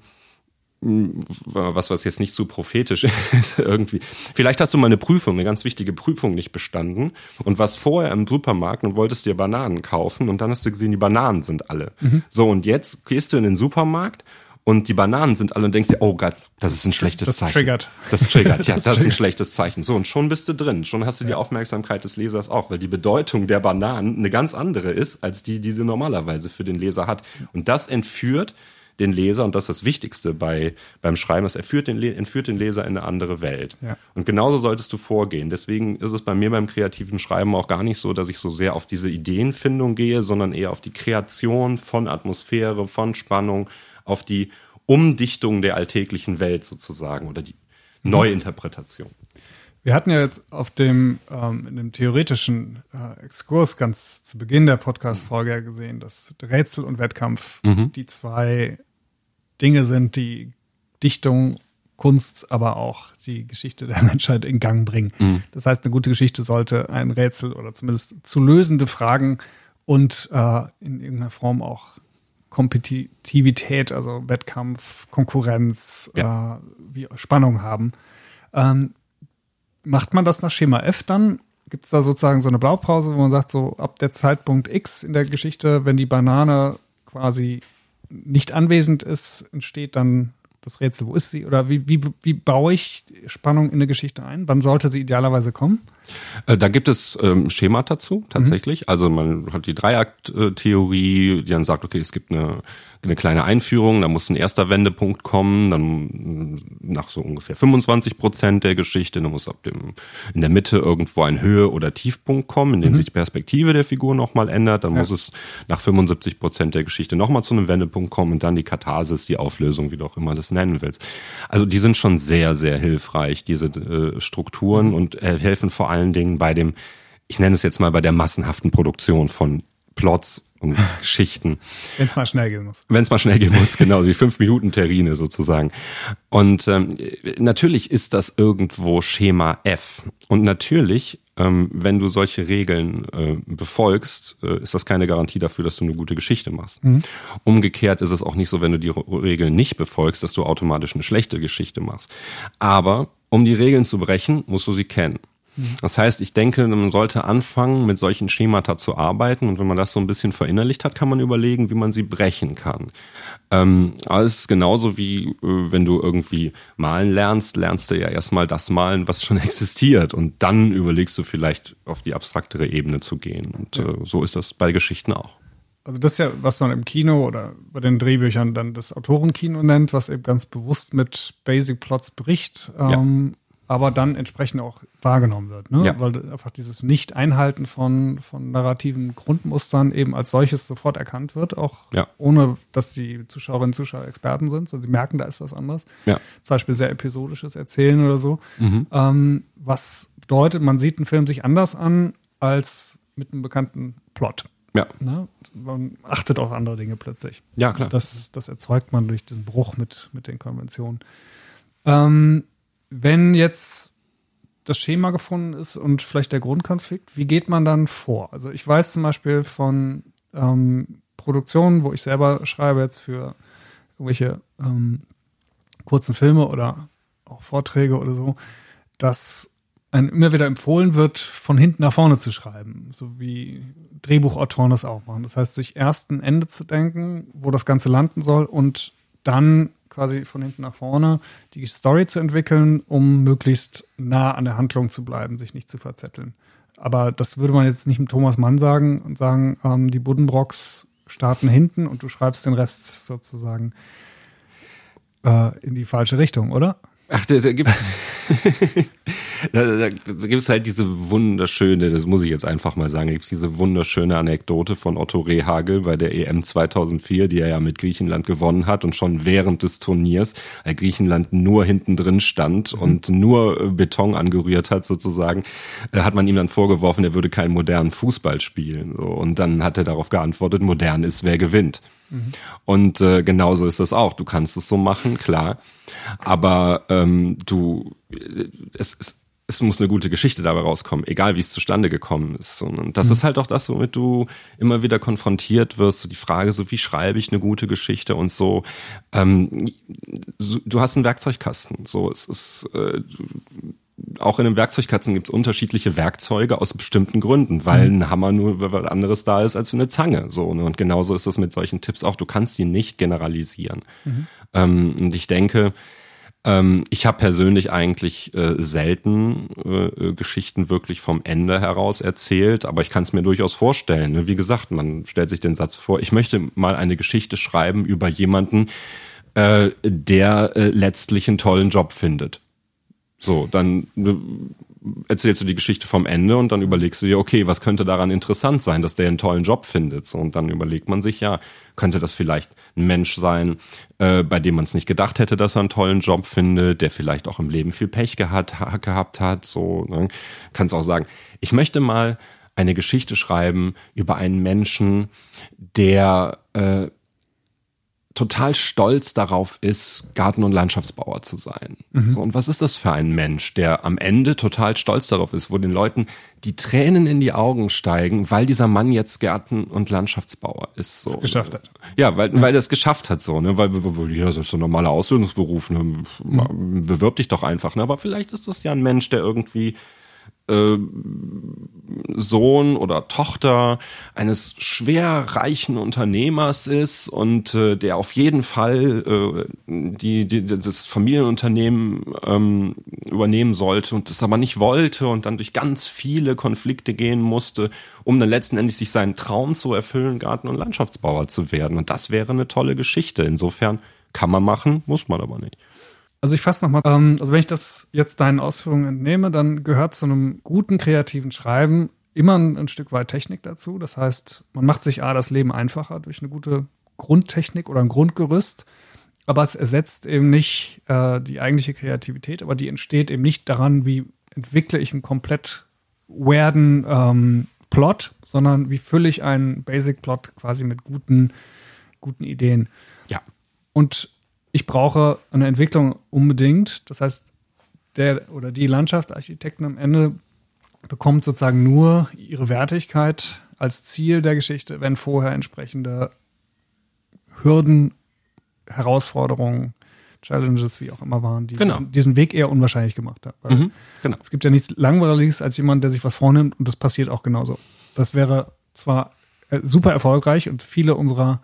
was was jetzt nicht so prophetisch ist irgendwie. Vielleicht hast du mal eine Prüfung, eine ganz wichtige Prüfung nicht bestanden und warst vorher im Supermarkt und wolltest dir Bananen kaufen und dann hast du gesehen, die Bananen sind alle. Mhm. So und jetzt gehst du in den Supermarkt und die Bananen sind alle und denkst dir, oh Gott, das ist ein schlechtes das Zeichen. Triggert. Das triggert. Ja, das, das ist ein schlechtes Zeichen. So und schon bist du drin. Schon hast du die Aufmerksamkeit des Lesers auch, weil die Bedeutung der Bananen eine ganz andere ist als die, die sie normalerweise für den Leser hat. Und das entführt den Leser, und das ist das Wichtigste bei, beim Schreiben, das entführt den, entführt den Leser in eine andere Welt. Ja. Und genauso solltest du vorgehen. Deswegen ist es bei mir beim kreativen Schreiben auch gar nicht so, dass ich so sehr auf diese Ideenfindung gehe, sondern eher auf die Kreation von Atmosphäre, von Spannung, auf die Umdichtung der alltäglichen Welt sozusagen oder die mhm. Neuinterpretation. Wir hatten ja jetzt auf dem, ähm, in dem theoretischen äh, Exkurs ganz zu Beginn der Podcast-Folge ja gesehen, dass Rätsel und Wettkampf mhm. die zwei Dinge sind, die Dichtung, Kunst, aber auch die Geschichte der Menschheit in Gang bringen. Mhm. Das heißt, eine gute Geschichte sollte ein Rätsel oder zumindest zu lösende Fragen und äh, in irgendeiner Form auch Kompetitivität, also Wettkampf, Konkurrenz, ja. äh, Spannung haben. Ähm, macht man das nach Schema F dann? Gibt es da sozusagen so eine Blaupause, wo man sagt, so ab der Zeitpunkt X in der Geschichte, wenn die Banane quasi nicht anwesend ist, entsteht dann das Rätsel, wo ist sie? Oder wie, wie, wie baue ich Spannung in eine Geschichte ein? Wann sollte sie idealerweise kommen? Äh, da gibt es ähm, Schema dazu, tatsächlich. Mhm. Also man hat die Dreiakt-Theorie, die dann sagt, okay, es gibt eine eine kleine Einführung, da muss ein erster Wendepunkt kommen, dann nach so ungefähr 25 Prozent der Geschichte, dann muss ab dem, in der Mitte irgendwo ein Höhe- oder Tiefpunkt kommen, in dem mhm. sich die Perspektive der Figur nochmal ändert, dann ja. muss es nach 75 Prozent der Geschichte nochmal zu einem Wendepunkt kommen und dann die Katharsis, die Auflösung, wie du auch immer das nennen willst. Also die sind schon sehr, sehr hilfreich, diese äh, Strukturen mhm. und äh, helfen vor allen Dingen bei dem, ich nenne es jetzt mal bei der massenhaften Produktion von Plots und Geschichten. Wenn es mal schnell gehen muss. Wenn es mal schnell gehen muss, genau, die fünf Minuten Terrine sozusagen. Und ähm, natürlich ist das irgendwo Schema F. Und natürlich, ähm, wenn du solche Regeln äh, befolgst, äh, ist das keine Garantie dafür, dass du eine gute Geschichte machst. Mhm. Umgekehrt ist es auch nicht so, wenn du die Regeln nicht befolgst, dass du automatisch eine schlechte Geschichte machst. Aber um die Regeln zu brechen, musst du sie kennen. Das heißt, ich denke, man sollte anfangen, mit solchen Schemata zu arbeiten. Und wenn man das so ein bisschen verinnerlicht hat, kann man überlegen, wie man sie brechen kann. Ähm, aber es ist genauso wie, äh, wenn du irgendwie malen lernst, lernst du ja erstmal das malen, was schon existiert. Und dann überlegst du vielleicht auf die abstraktere Ebene zu gehen. Und ja. äh, so ist das bei Geschichten auch. Also das ist ja, was man im Kino oder bei den Drehbüchern dann das Autorenkino nennt, was eben ganz bewusst mit Basic Plots bricht. Ähm, aber dann entsprechend auch wahrgenommen wird. Ne? Ja. Weil einfach dieses Nicht-Einhalten von, von narrativen Grundmustern eben als solches sofort erkannt wird, auch Ja. ohne dass die Zuschauerinnen und Zuschauer Experten sind. sondern sie merken, da ist was anderes. Ja. Zum Beispiel sehr episodisches Erzählen oder so. Mhm. Ähm, was bedeutet, man sieht einen Film sich anders an als mit einem bekannten Plot. Ja, Ne? Man achtet auf andere Dinge plötzlich. ja klar. Das, das erzeugt man durch diesen Bruch mit, mit den Konventionen. Ähm, wenn jetzt das Schema gefunden ist und vielleicht der Grundkonflikt, wie geht man dann vor? Also ich weiß zum Beispiel von ähm, Produktionen, wo ich selber schreibe jetzt für irgendwelche ähm, kurzen Filme oder auch Vorträge oder so, dass einem immer wieder empfohlen wird, von hinten nach vorne zu schreiben, so wie Drehbuchautoren das auch machen. Das heißt, sich erst ein Ende zu denken, wo das Ganze landen soll und dann quasi von hinten nach vorne die Story zu entwickeln, um möglichst nah an der Handlung zu bleiben, sich nicht zu verzetteln. Aber das würde man jetzt nicht mit Thomas Mann sagen und sagen, ähm, die Buddenbrocks starten hinten und du schreibst den Rest sozusagen äh, in die falsche Richtung, oder? Ach, da, da gibt's da, da, da gibt's halt diese wunderschöne, das muss ich jetzt einfach mal sagen, da gibt's diese wunderschöne Anekdote von Otto Rehagel bei der EM 2004, die er ja mit Griechenland gewonnen hat und schon während des Turniers, weil Griechenland nur hinten drin stand und nur äh, Beton angerührt hat sozusagen, äh, hat man ihm dann vorgeworfen, er würde keinen modernen Fußball spielen. Und dann hat er darauf geantwortet, modern ist, wer gewinnt. Und äh, genauso ist das auch. Du kannst es so machen, klar. Aber ähm, du, äh, es, es, es muss eine gute Geschichte dabei rauskommen, egal wie es zustande gekommen ist. Und das ist halt auch das, womit du immer wieder konfrontiert wirst. So die Frage, so wie schreibe ich eine gute Geschichte und so. Ähm, so du hast einen Werkzeugkasten. So, es ist äh, auch in einem Werkzeugkasten gibt es unterschiedliche Werkzeuge aus bestimmten Gründen, weil ein Hammer nur was anderes da ist als eine Zange. So, ne? Und genauso ist es mit solchen Tipps auch. Du kannst sie nicht generalisieren. Ähm, und ich denke, ähm, ich habe persönlich eigentlich äh, selten äh, Geschichten wirklich vom Ende heraus erzählt, aber ich kann es mir durchaus vorstellen. Ne? Wie gesagt, man stellt sich den Satz vor, ich möchte mal eine Geschichte schreiben über jemanden, äh, der äh, letztlich einen tollen Job findet. So, dann äh, erzählst du die Geschichte vom Ende und dann überlegst du dir, okay, was könnte daran interessant sein, dass der einen tollen Job findet? Und dann überlegt man sich, ja, könnte das vielleicht ein Mensch sein, äh, bei dem man es nicht gedacht hätte, dass er einen tollen Job findet, der vielleicht auch im Leben viel Pech gehabt, ha, gehabt hat. So, ne? kannst auch sagen, ich möchte mal eine Geschichte schreiben über einen Menschen, der äh, total stolz darauf ist, Garten- und Landschaftsbauer zu sein. So, und was ist das für ein Mensch, der am Ende total stolz darauf ist, wo den Leuten die Tränen in die Augen steigen, weil dieser Mann jetzt Garten- und Landschaftsbauer ist. So. geschafft hat. Ja, weil, weil er es geschafft hat, so, ne? Weil, weil ja, das ist so ein normaler Ausbildungsberuf, ne? Bewirb dich doch einfach, ne? Aber vielleicht ist das ja ein Mensch, der irgendwie äh, Sohn oder Tochter eines schwer reichen Unternehmers ist und äh, der auf jeden Fall äh, die, die, das Familienunternehmen ähm, übernehmen sollte und das aber nicht wollte und dann durch ganz viele Konflikte gehen musste, um dann letzten Endes sich seinen Traum zu erfüllen, Garten- und Landschaftsbauer zu werden. Und das wäre eine tolle Geschichte. Insofern kann man machen, muss man aber nicht. Also ich fasse nochmal, ähm, also wenn ich das jetzt deinen Ausführungen entnehme, dann gehört zu einem guten kreativen Schreiben immer ein, ein Stück weit Technik dazu. Das heißt, man macht sich A, das Leben einfacher durch eine gute Grundtechnik oder ein Grundgerüst, aber es ersetzt eben nicht äh, die eigentliche Kreativität, aber die entsteht eben nicht daran, wie entwickle ich einen komplett weirden ähm, Plot, sondern wie fülle ich einen Basic-Plot quasi mit guten, guten Ideen. Ja. Und ich brauche eine Entwicklung unbedingt. Das heißt, der oder die Landschaftsarchitekten am Ende bekommt sozusagen nur ihre Wertigkeit als Ziel der Geschichte, wenn vorher entsprechende Hürden, Herausforderungen, Challenges, wie auch immer waren, die Genau. diesen, Weg eher unwahrscheinlich gemacht haben. Mhm, genau. Es gibt ja nichts Langweiliges als jemand, der sich was vornimmt und das passiert auch genauso. Das wäre zwar äh, super erfolgreich und viele unserer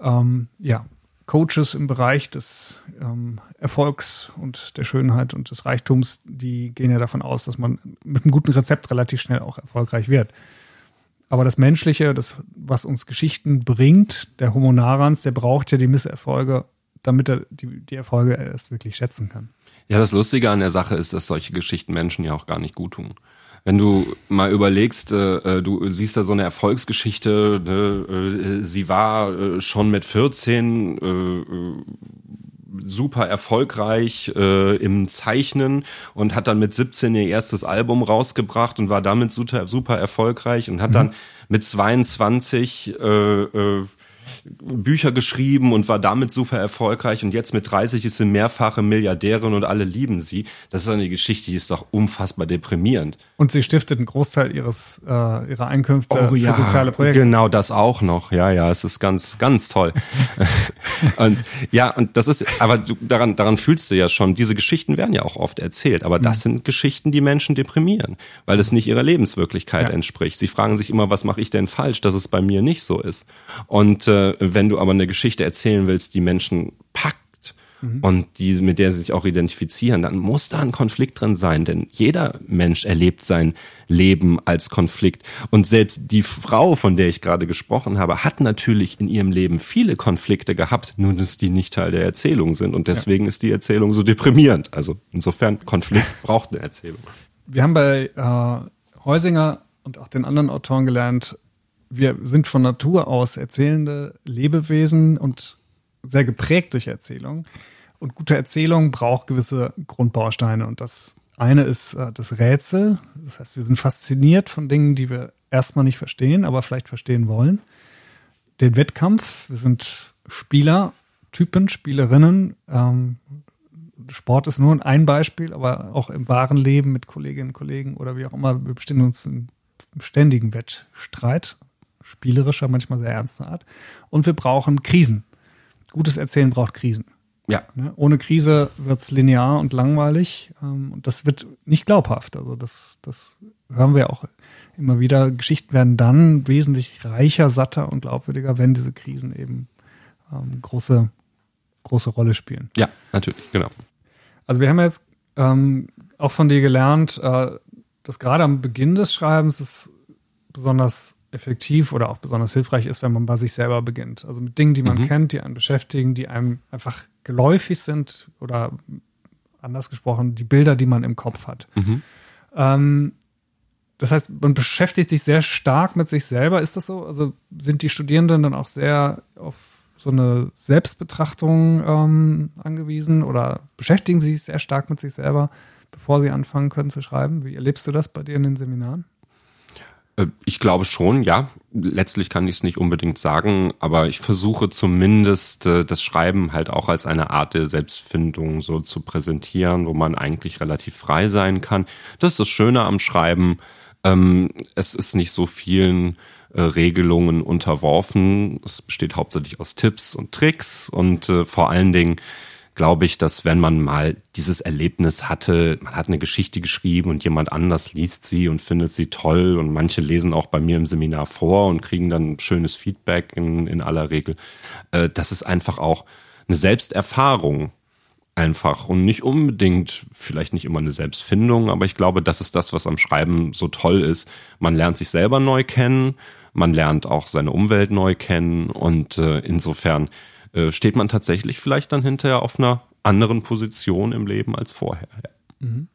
ähm, ja, Coaches im Bereich des ähm, Erfolgs und der Schönheit und des Reichtums, die gehen ja davon aus, dass man mit einem guten Rezept relativ schnell auch erfolgreich wird. Aber das Menschliche, das, was uns Geschichten bringt, der Homo narans, der braucht ja die Misserfolge, damit er die, die Erfolge erst wirklich schätzen kann. Ja, das Lustige an der Sache ist, dass solche Geschichten Menschen ja auch gar nicht gut tun. Wenn du mal überlegst, äh, äh du siehst da so eine Erfolgsgeschichte, ne, äh, sie war äh, schon mit 14 äh, äh, super erfolgreich äh, im Zeichnen und hat dann mit 17 ihr erstes Album rausgebracht und war damit super, super erfolgreich und hat mhm. dann mit 22 äh, äh, Bücher geschrieben und war damit super erfolgreich und jetzt mit 30 ist sie mehrfache Milliardärin und alle lieben sie. Das ist eine Geschichte, die ist doch unfassbar deprimierend. Und sie stiftet einen Großteil ihres äh, ihrer Einkünfte oh, ja, für soziale Projekte. Genau, das auch noch. Ja, ja, es ist ganz ganz toll. und ja, und das ist aber du, daran daran fühlst du ja schon, diese Geschichten werden ja auch oft erzählt, aber das mhm. sind Geschichten, die Menschen deprimieren, weil es nicht ihrer Lebenswirklichkeit ja. entspricht. Sie fragen sich immer, was mache ich denn falsch, dass es bei mir nicht so ist. Und äh, wenn du aber eine Geschichte erzählen willst, die Menschen packt mhm. und die, mit der sie sich auch identifizieren, dann muss da ein Konflikt drin sein, denn jeder Mensch erlebt sein Leben als Konflikt. Und selbst die Frau, von der ich gerade gesprochen habe, hat natürlich in ihrem Leben viele Konflikte gehabt, nur dass die nicht Teil der Erzählung sind. Und deswegen ja. ist die Erzählung so deprimierend. Also insofern, Konflikt braucht eine Erzählung. Wir haben bei äh, Heusinger und auch den anderen Autoren gelernt, wir sind von Natur aus erzählende Lebewesen und sehr geprägt durch Erzählung. Und gute Erzählung braucht gewisse Grundbausteine. Und das eine ist äh, das Rätsel. Das heißt, wir sind fasziniert von Dingen, die wir erstmal nicht verstehen, aber vielleicht verstehen wollen. Den Wettkampf. Wir sind Spieler, Typen, Spielerinnen. Ähm, Sport ist nur ein Beispiel, aber auch im wahren Leben mit Kolleginnen und Kollegen oder wie auch immer, wir bestehen uns im ständigen Wettstreit spielerischer, manchmal sehr ernster Art. Und wir brauchen Krisen. Gutes Erzählen braucht Krisen. Ja. Ne? Ohne Krise wird's linear und langweilig ähm, und das wird nicht glaubhaft. Also das, das hören wir auch immer wieder. Geschichten werden dann wesentlich reicher, satter und glaubwürdiger, wenn diese Krisen eben ähm, große, große Rolle spielen. Ja, natürlich, genau. Also wir haben jetzt ähm, auch von dir gelernt, äh, dass gerade am Beginn des Schreibens es besonders effektiv oder auch besonders hilfreich ist, wenn man bei sich selber beginnt. Also mit Dingen, die man mhm. kennt, die einen beschäftigen, die einem einfach geläufig sind oder anders gesprochen, die Bilder, die man im Kopf hat. Mhm. Ähm, das heißt, man beschäftigt sich sehr stark mit sich selber. Ist das so? Also sind die Studierenden dann auch sehr auf so eine Selbstbetrachtung ähm, angewiesen oder beschäftigen sie sich sehr stark mit sich selber, bevor sie anfangen können zu schreiben? Wie erlebst du das bei dir in den Seminaren? Äh, ich glaube schon, ja. Letztlich kann ich es nicht unbedingt sagen, aber ich versuche zumindest äh, das Schreiben halt auch als eine Art der Selbstfindung so zu präsentieren, wo man eigentlich relativ frei sein kann. Das ist das Schöne am Schreiben. Ähm, es ist nicht so vielen äh, Regelungen unterworfen. Es besteht hauptsächlich aus Tipps und Tricks und vor allen Dingen glaube ich, dass wenn man mal dieses Erlebnis hatte, man hat eine Geschichte geschrieben und jemand anders liest sie und findet sie toll und manche lesen auch bei mir im Seminar vor und kriegen dann schönes Feedback in, in aller Regel. Äh, das ist einfach auch eine Selbsterfahrung einfach und nicht unbedingt, vielleicht nicht immer eine Selbstfindung, aber ich glaube, das ist das, was am Schreiben so toll ist. Man lernt sich selber neu kennen, man lernt auch seine Umwelt neu kennen und äh, insofern äh, steht man tatsächlich vielleicht dann hinterher auf einer anderen Position im Leben als vorher. Ja. Mhm.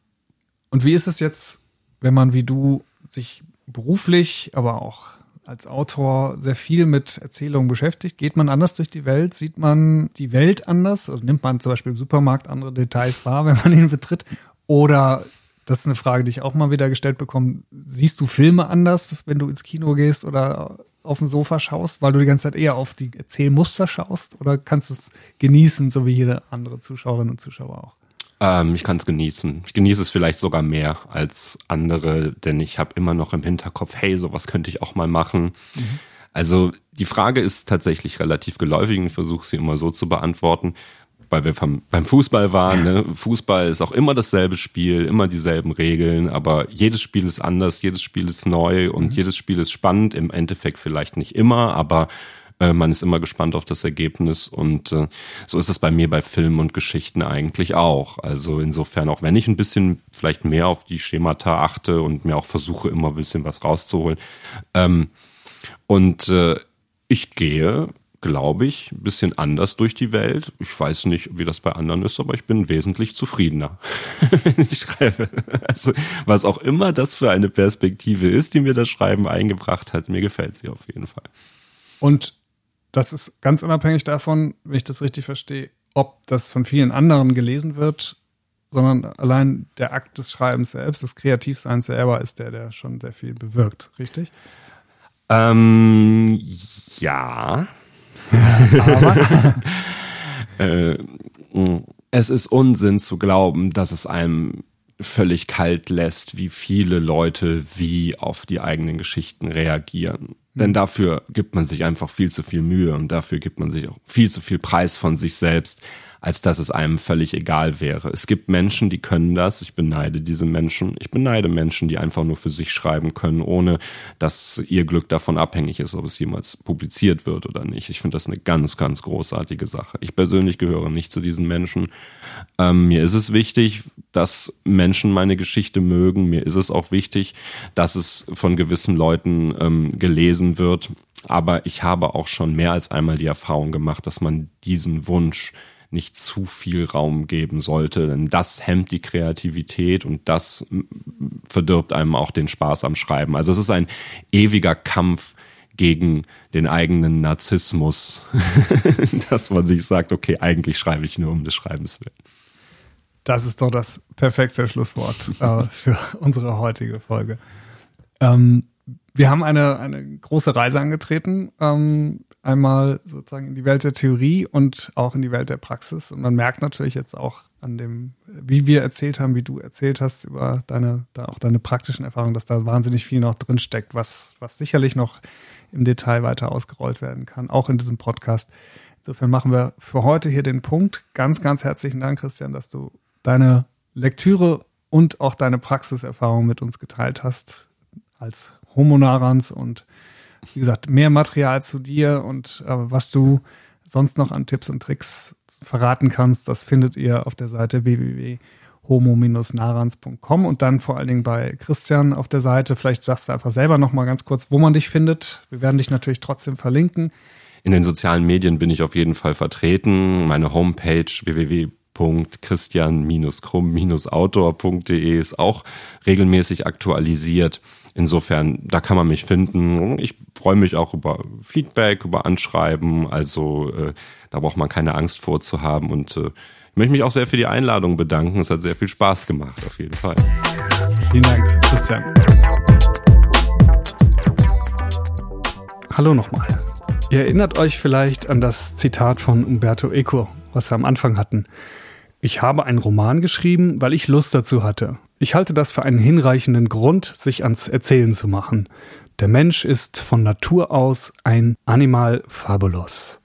Und wie ist es jetzt, wenn man wie du sich beruflich, aber auch als Autor sehr viel mit Erzählungen beschäftigt? Geht man anders durch die Welt? Sieht man die Welt anders? Also nimmt man zum Beispiel im Supermarkt andere Details wahr, wenn man ihn betritt? Oder, das ist eine Frage, die ich auch mal wieder gestellt bekomme, siehst du Filme anders, wenn du ins Kino gehst oder auf dem Sofa schaust, weil du die ganze Zeit eher auf die Erzählmuster schaust? Oder kannst du es genießen, so wie jede andere Zuschauerin und Zuschauer auch? Ähm, ich kann es genießen. Ich genieße es vielleicht sogar mehr als andere, denn ich habe immer noch im Hinterkopf, hey, sowas könnte ich auch mal machen. Mhm. Also die Frage ist tatsächlich relativ geläufig und ich versuche sie immer so zu beantworten weil wir vom, beim Fußball waren. Ne? Fußball ist auch immer dasselbe Spiel, immer dieselben Regeln, aber jedes Spiel ist anders, jedes Spiel ist neu und mhm. jedes Spiel ist spannend. Im Endeffekt vielleicht nicht immer, aber äh, man ist immer gespannt auf das Ergebnis und äh, so ist es bei mir bei Filmen und Geschichten eigentlich auch. Also insofern, auch wenn ich ein bisschen vielleicht mehr auf die Schemata achte und mir auch versuche, immer ein bisschen was rauszuholen. Ähm, und äh, ich gehe glaube ich, ein bisschen anders durch die Welt. Ich weiß nicht, wie das bei anderen ist, aber ich bin wesentlich zufriedener, wenn ich schreibe. Also, was auch immer das für eine Perspektive ist, die mir das Schreiben eingebracht hat, mir gefällt sie auf jeden Fall. Und das ist ganz unabhängig davon, wenn ich das richtig verstehe, ob das von vielen anderen gelesen wird, sondern allein der Akt des Schreibens selbst, des Kreativseins selber ist der, der schon sehr viel bewirkt, richtig? Ähm, ja. Äh, es ist Unsinn zu glauben, dass es einem völlig kalt lässt, wie viele Leute wie auf die eigenen Geschichten reagieren. Denn mhm. dafür gibt man sich einfach viel zu viel Mühe und dafür gibt man sich auch viel zu viel Preis von sich selbst, als dass es einem völlig egal wäre. Es gibt Menschen, die können das. Ich beneide diese Menschen. Ich beneide Menschen, die einfach nur für sich schreiben können, ohne dass ihr Glück davon abhängig ist, ob es jemals publiziert wird oder nicht. Ich finde das eine ganz, ganz großartige Sache. Ich persönlich gehöre nicht zu diesen Menschen. Ähm, mir ist es wichtig, dass Menschen meine Geschichte mögen. Mir ist es auch wichtig, dass es von gewissen Leuten ähm, gelesen wird. Aber ich habe auch schon mehr als einmal die Erfahrung gemacht, dass man diesen Wunsch nicht zu viel Raum geben sollte, denn das hemmt die Kreativität und das verdirbt einem auch den Spaß am Schreiben. Also es ist ein ewiger Kampf gegen den eigenen Narzissmus, dass man sich sagt, okay, eigentlich schreibe ich nur um des Schreibens willen. Das ist doch das perfekte Schlusswort äh, für unsere heutige Folge. Ähm, wir haben eine, eine große Reise angetreten. Ähm, einmal sozusagen in die Welt der Theorie und auch in die Welt der Praxis. Und man merkt natürlich jetzt auch an dem, wie wir erzählt haben, wie du erzählt hast über deine, da auch deine praktischen Erfahrungen, dass da wahnsinnig viel noch drin steckt, was, was sicherlich noch im Detail weiter ausgerollt werden kann, auch in diesem Podcast. Insofern machen wir für heute hier den Punkt. Ganz, ganz herzlichen Dank, Christian, dass du deine Lektüre und auch deine Praxiserfahrung mit uns geteilt hast als Homo Narans und wie gesagt, mehr Material zu dir und äh, was du sonst noch an Tipps und Tricks verraten kannst, das findet ihr auf der Seite www.homo-narans.com und dann vor allen Dingen bei Christian auf der Seite. Vielleicht sagst du einfach selber noch mal ganz kurz, wo man dich findet. Wir werden dich natürlich trotzdem verlinken. In den sozialen Medien bin ich auf jeden Fall vertreten. Meine Homepage www.christian-krumm-autor.de ist auch regelmäßig aktualisiert. Insofern, da kann man mich finden. Ich freue mich auch über Feedback, über Anschreiben. Also äh, da braucht man keine Angst vor zu haben. Und äh, ich möchte mich auch sehr für die Einladung bedanken. Es hat sehr viel Spaß gemacht, auf jeden Fall. Vielen Dank, Christian. Hallo nochmal. Ihr erinnert euch vielleicht an das Zitat von Umberto Eco, was wir am Anfang hatten. Ich habe einen Roman geschrieben, weil ich Lust dazu hatte. Ich halte das für einen hinreichenden Grund, sich ans Erzählen zu machen. Der Mensch ist von Natur aus ein Animal fabulous.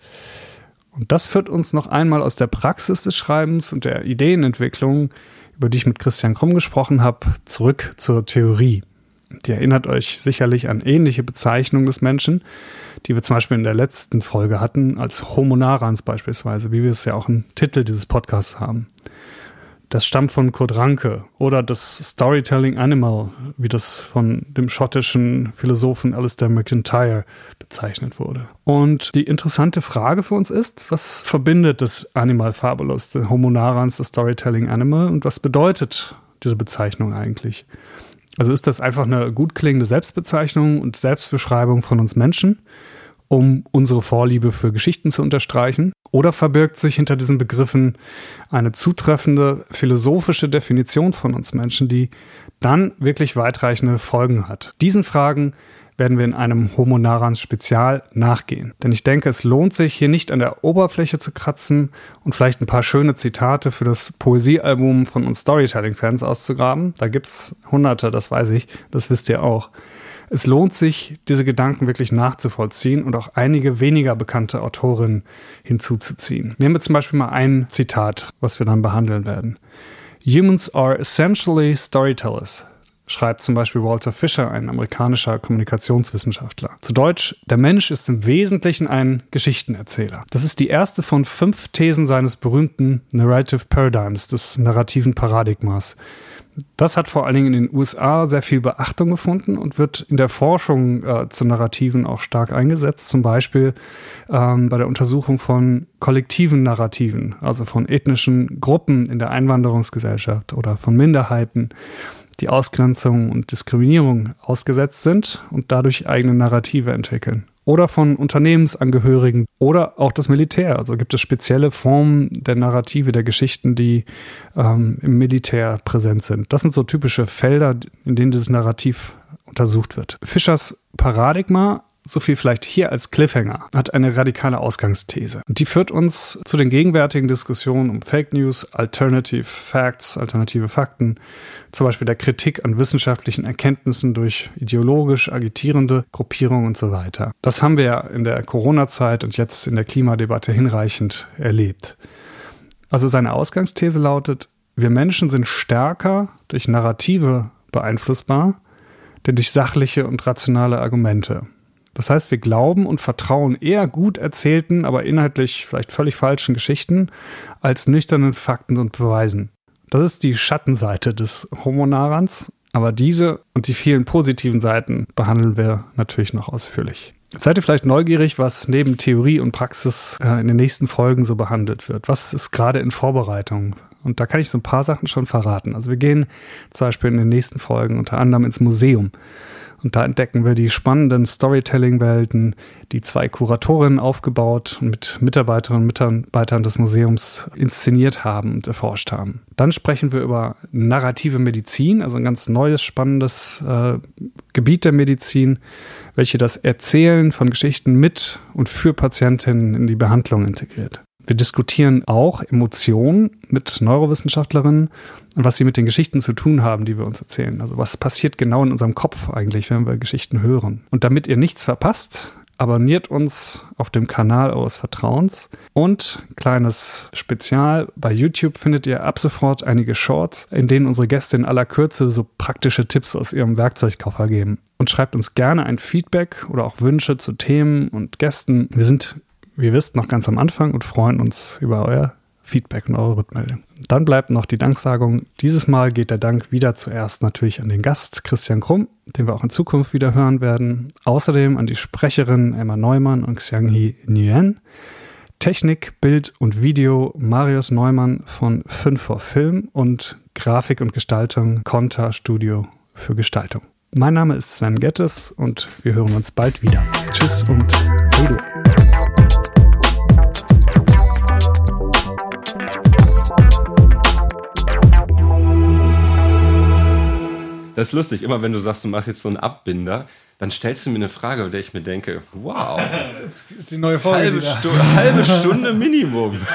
Und das führt uns noch einmal aus der Praxis des Schreibens und der Ideenentwicklung, über die ich mit Christian Krumm gesprochen habe, zurück zur Theorie. Die erinnert euch sicherlich an ähnliche Bezeichnungen des Menschen, die wir zum Beispiel in der letzten Folge hatten, als Homo narans beispielsweise, wie wir es ja auch im Titel dieses Podcasts haben. Das stammt von Kurt Ranke oder das Storytelling Animal, wie das von dem schottischen Philosophen Alistair MacIntyre bezeichnet wurde. Und die interessante Frage für uns ist, was verbindet das Animal Fabulous, der Homo narans, das Storytelling Animal und was bedeutet diese Bezeichnung eigentlich? Also ist das einfach eine gut klingende Selbstbezeichnung und Selbstbeschreibung von uns Menschen? um unsere Vorliebe für Geschichten zu unterstreichen? Oder verbirgt sich hinter diesen Begriffen eine zutreffende philosophische Definition von uns Menschen, die dann wirklich weitreichende Folgen hat? Diesen Fragen werden wir in einem Homo Narans Spezial nachgehen. Denn ich denke, es lohnt sich, hier nicht an der Oberfläche zu kratzen und vielleicht ein paar schöne Zitate für das Poesiealbum von uns Storytelling-Fans auszugraben. Da gibt's hunderte, das weiß ich, das wisst ihr auch. Es lohnt sich, diese Gedanken wirklich nachzuvollziehen und auch einige weniger bekannte Autorinnen hinzuzuziehen. Nehmen wir zum Beispiel mal ein Zitat, was wir dann behandeln werden. Humans are essentially storytellers, schreibt zum Beispiel Walter Fisher, ein amerikanischer Kommunikationswissenschaftler. Zu Deutsch, der Mensch ist im Wesentlichen ein Geschichtenerzähler. Das ist die erste von fünf Thesen seines berühmten Narrative Paradigms, des narrativen Paradigmas Das hat vor allen Dingen in den USA sehr viel Beachtung gefunden und wird in der Forschung äh, zu Narrativen auch stark eingesetzt. Zum Beispiel ähm, bei der Untersuchung von kollektiven Narrativen, also von ethnischen Gruppen in der Einwanderungsgesellschaft oder von Minderheiten, die Ausgrenzung und Diskriminierung ausgesetzt sind und dadurch eigene Narrative entwickeln oder von Unternehmensangehörigen oder auch das Militär. Also gibt es spezielle Formen der Narrative, der Geschichten, die ähm, im Militär präsent sind. Das sind so typische Felder, in denen dieses Narrativ untersucht wird. Fischers Paradigma so viel vielleicht hier als Cliffhanger, hat eine radikale Ausgangsthese. Die führt uns zu den gegenwärtigen Diskussionen um Fake News, Alternative Facts, alternative Fakten, zum Beispiel der Kritik an wissenschaftlichen Erkenntnissen durch ideologisch agitierende Gruppierungen und so weiter. Das haben wir ja in der Corona-Zeit und jetzt in der Klimadebatte hinreichend erlebt. Also seine Ausgangsthese lautet, wir Menschen sind stärker durch Narrative beeinflussbar, denn durch sachliche und rationale Argumente. Das heißt, wir glauben und vertrauen eher gut erzählten, aber inhaltlich vielleicht völlig falschen Geschichten als nüchternen Fakten und Beweisen. Das ist die Schattenseite des Homo-Narans, aber diese und die vielen positiven Seiten behandeln wir natürlich noch ausführlich. seid ihr vielleicht neugierig, was neben Theorie und Praxis äh, in den nächsten Folgen so behandelt wird? Was ist gerade in Vorbereitung? Und da kann ich so ein paar Sachen schon verraten. Also wir gehen zum Beispiel in den nächsten Folgen unter anderem ins Museum. Und da entdecken wir die spannenden Storytelling-Welten, die zwei Kuratorinnen aufgebaut und mit Mitarbeiterinnen und Mitarbeitern des Museums inszeniert haben und erforscht haben. Dann sprechen wir über narrative Medizin, also ein ganz neues, spannendes äh, Gebiet der Medizin, welche das Erzählen von Geschichten mit und für Patientinnen in die Behandlung integriert. Wir diskutieren auch Emotionen mit Neurowissenschaftlerinnen und was sie mit den Geschichten zu tun haben, die wir uns erzählen. Also was passiert genau in unserem Kopf eigentlich, wenn wir Geschichten hören. Und damit ihr nichts verpasst, abonniert uns auf dem Kanal eures Vertrauens und kleines Spezial, bei YouTube findet ihr ab sofort einige Shorts, in denen unsere Gäste in aller Kürze so praktische Tipps aus ihrem Werkzeugkoffer geben. Und schreibt uns gerne ein Feedback oder auch Wünsche zu Themen und Gästen. Wir sind wie ihr wisst, noch ganz am Anfang und freuen uns über euer Feedback und eure Rückmeldung. Dann bleibt noch die Danksagung. Dieses Mal geht der Dank wieder zuerst natürlich an den Gast Christian Krumm, den wir auch in Zukunft wieder hören werden. Außerdem an die Sprecherin Emma Neumann und Xianghi Nguyen. Technik, Bild und Video Marius Neumann von 5 vor Film und Grafik und Gestaltung Conta Studio für Gestaltung. Mein Name ist Sven Gettes und wir hören uns bald wieder. Tschüss und Hallo. Das ist lustig, immer wenn du sagst, du machst jetzt so einen Abbinder, dann stellst du mir eine Frage, bei der ich mir denke, wow, das ist die neue Folge. Halbe, Stu halbe Stunde Minimum.